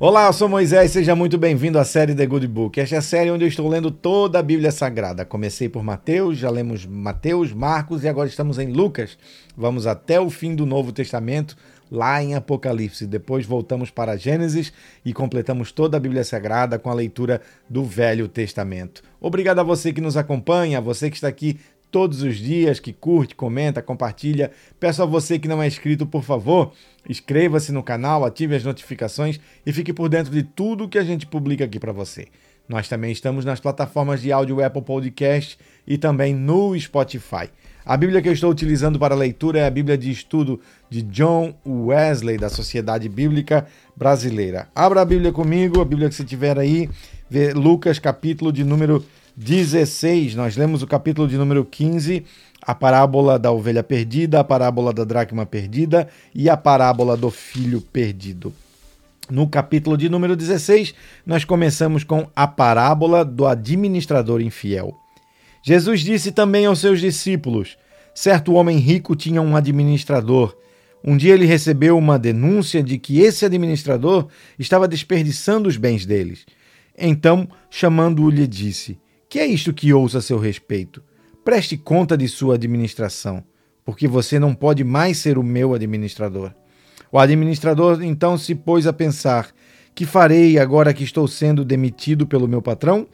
Olá, eu sou Moisés, seja muito bem-vindo à série The Good Book. Esta é a série onde eu estou lendo toda a Bíblia Sagrada. Comecei por Mateus, já lemos Mateus, Marcos e agora estamos em Lucas. Vamos até o fim do Novo Testamento, lá em Apocalipse. Depois voltamos para Gênesis e completamos toda a Bíblia Sagrada com a leitura do Velho Testamento. Obrigado a você que nos acompanha, a você que está aqui todos os dias, que curte, comenta, compartilha. Peço a você que não é inscrito, por favor, inscreva-se no canal, ative as notificações e fique por dentro de tudo que a gente publica aqui para você. Nós também estamos nas plataformas de áudio Apple Podcast e também no Spotify. A Bíblia que eu estou utilizando para leitura é a Bíblia de Estudo de John Wesley, da Sociedade Bíblica Brasileira. Abra a Bíblia comigo, a Bíblia que você tiver aí, Lucas, capítulo de número 16, nós lemos o capítulo de número 15, a parábola da ovelha perdida, a parábola da dracma perdida e a parábola do filho perdido. No capítulo de número 16, nós começamos com a parábola do administrador infiel. Jesus disse também aos seus discípulos: certo homem rico tinha um administrador. Um dia ele recebeu uma denúncia de que esse administrador estava desperdiçando os bens deles. Então, chamando-o, lhe disse: que é isto que ouço a seu respeito? Preste conta de sua administração, porque você não pode mais ser o meu administrador. O administrador então se pôs a pensar: que farei agora que estou sendo demitido pelo meu patrão?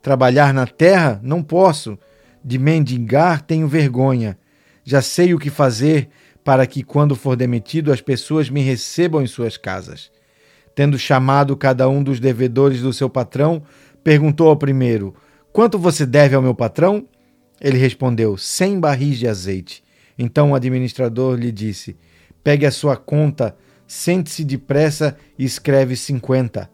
Trabalhar na terra? Não posso. De mendigar tenho vergonha. Já sei o que fazer para que, quando for demitido, as pessoas me recebam em suas casas. Tendo chamado cada um dos devedores do seu patrão, perguntou ao primeiro: Quanto você deve ao meu patrão? Ele respondeu: Cem barris de azeite. Então o administrador lhe disse: Pegue a sua conta, sente-se depressa e escreve cinquenta.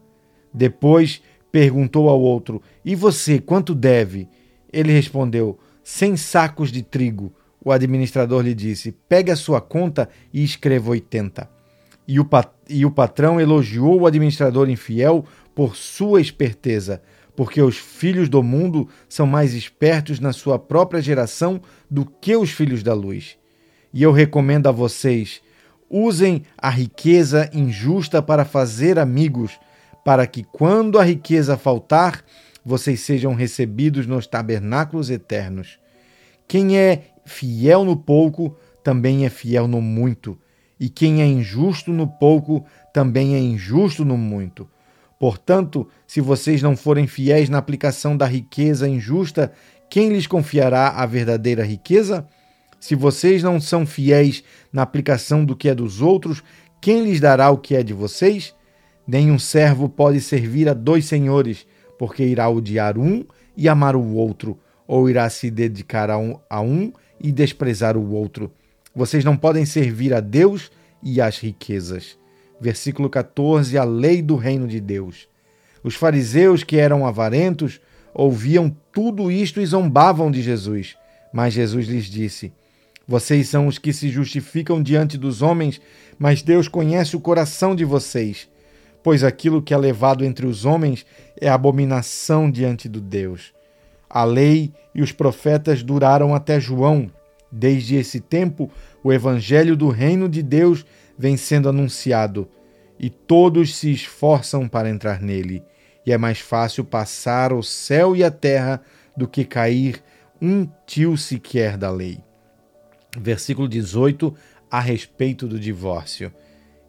Depois perguntou ao outro: E você, quanto deve? Ele respondeu: Cem sacos de trigo. O administrador lhe disse: Pegue a sua conta e escreva oitenta. E o, e o patrão elogiou o administrador infiel por sua esperteza porque os filhos do mundo são mais espertos na sua própria geração do que os filhos da luz. E eu recomendo a vocês: usem a riqueza injusta para fazer amigos, para que quando a riqueza faltar, vocês sejam recebidos nos tabernáculos eternos. Quem é fiel no pouco, também é fiel no muito, e quem é injusto no pouco, também é injusto no muito. Portanto, se vocês não forem fiéis na aplicação da riqueza injusta, quem lhes confiará a verdadeira riqueza? Se vocês não são fiéis na aplicação do que é dos outros, quem lhes dará o que é de vocês? Nenhum servo pode servir a dois senhores, porque irá odiar um e amar o outro, ou irá se dedicar a um, a um e desprezar o outro. Vocês não podem servir a Deus e às riquezas versículo 14, a lei do reino de Deus. Os fariseus, que eram avarentos, ouviam tudo isto e zombavam de Jesus. Mas Jesus lhes disse: Vocês são os que se justificam diante dos homens, mas Deus conhece o coração de vocês. Pois aquilo que é levado entre os homens é abominação diante do Deus. A lei e os profetas duraram até João. Desde esse tempo, o evangelho do reino de Deus vem sendo anunciado, e todos se esforçam para entrar nele. E é mais fácil passar o céu e a terra do que cair um tio sequer da lei. Versículo 18, a respeito do divórcio.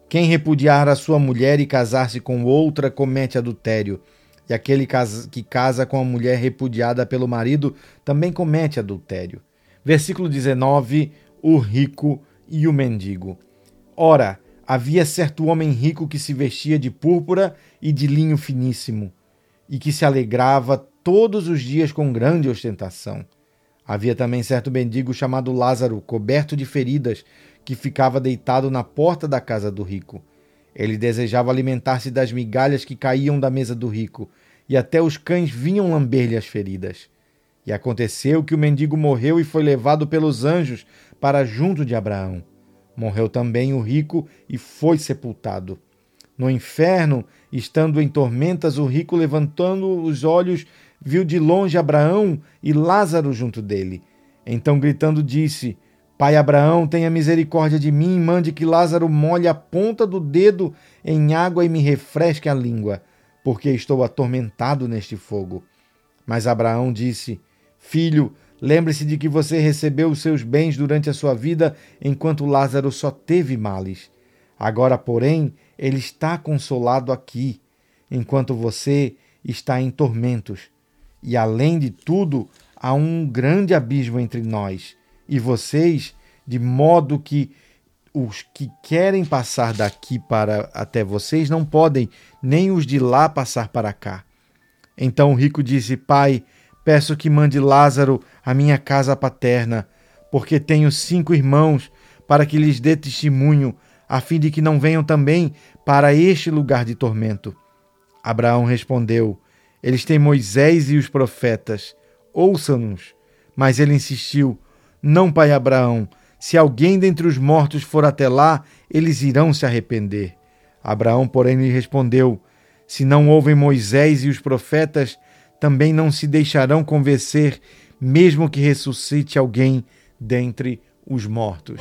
Quem repudiar a sua mulher e casar-se com outra comete adultério, e aquele que casa com a mulher repudiada pelo marido também comete adultério. Versículo 19, o rico e o mendigo. Ora, havia certo homem rico que se vestia de púrpura e de linho finíssimo, e que se alegrava todos os dias com grande ostentação. Havia também certo mendigo chamado Lázaro, coberto de feridas, que ficava deitado na porta da casa do rico. Ele desejava alimentar-se das migalhas que caíam da mesa do rico, e até os cães vinham lamber-lhe as feridas. E aconteceu que o mendigo morreu e foi levado pelos anjos para junto de Abraão. Morreu também o rico e foi sepultado. No inferno, estando em tormentas, o rico, levantando os olhos, viu de longe Abraão e Lázaro junto dele. Então, gritando, disse: Pai Abraão, tenha misericórdia de mim, mande que Lázaro molhe a ponta do dedo em água e me refresque a língua, porque estou atormentado neste fogo. Mas Abraão disse: Filho, lembre-se de que você recebeu os seus bens durante a sua vida, enquanto Lázaro só teve males. Agora, porém, ele está consolado aqui, enquanto você está em tormentos. E além de tudo, há um grande abismo entre nós e vocês, de modo que os que querem passar daqui para até vocês não podem, nem os de lá passar para cá. Então o rico disse: Pai, peço que mande Lázaro à minha casa paterna, porque tenho cinco irmãos, para que lhes dê testemunho, a fim de que não venham também para este lugar de tormento. Abraão respondeu: Eles têm Moisés e os profetas, ouçam-nos. Mas ele insistiu: não, pai Abraão, se alguém dentre os mortos for até lá, eles irão se arrepender. Abraão, porém, lhe respondeu: Se não ouvem Moisés e os profetas, também não se deixarão convencer, mesmo que ressuscite alguém dentre os mortos.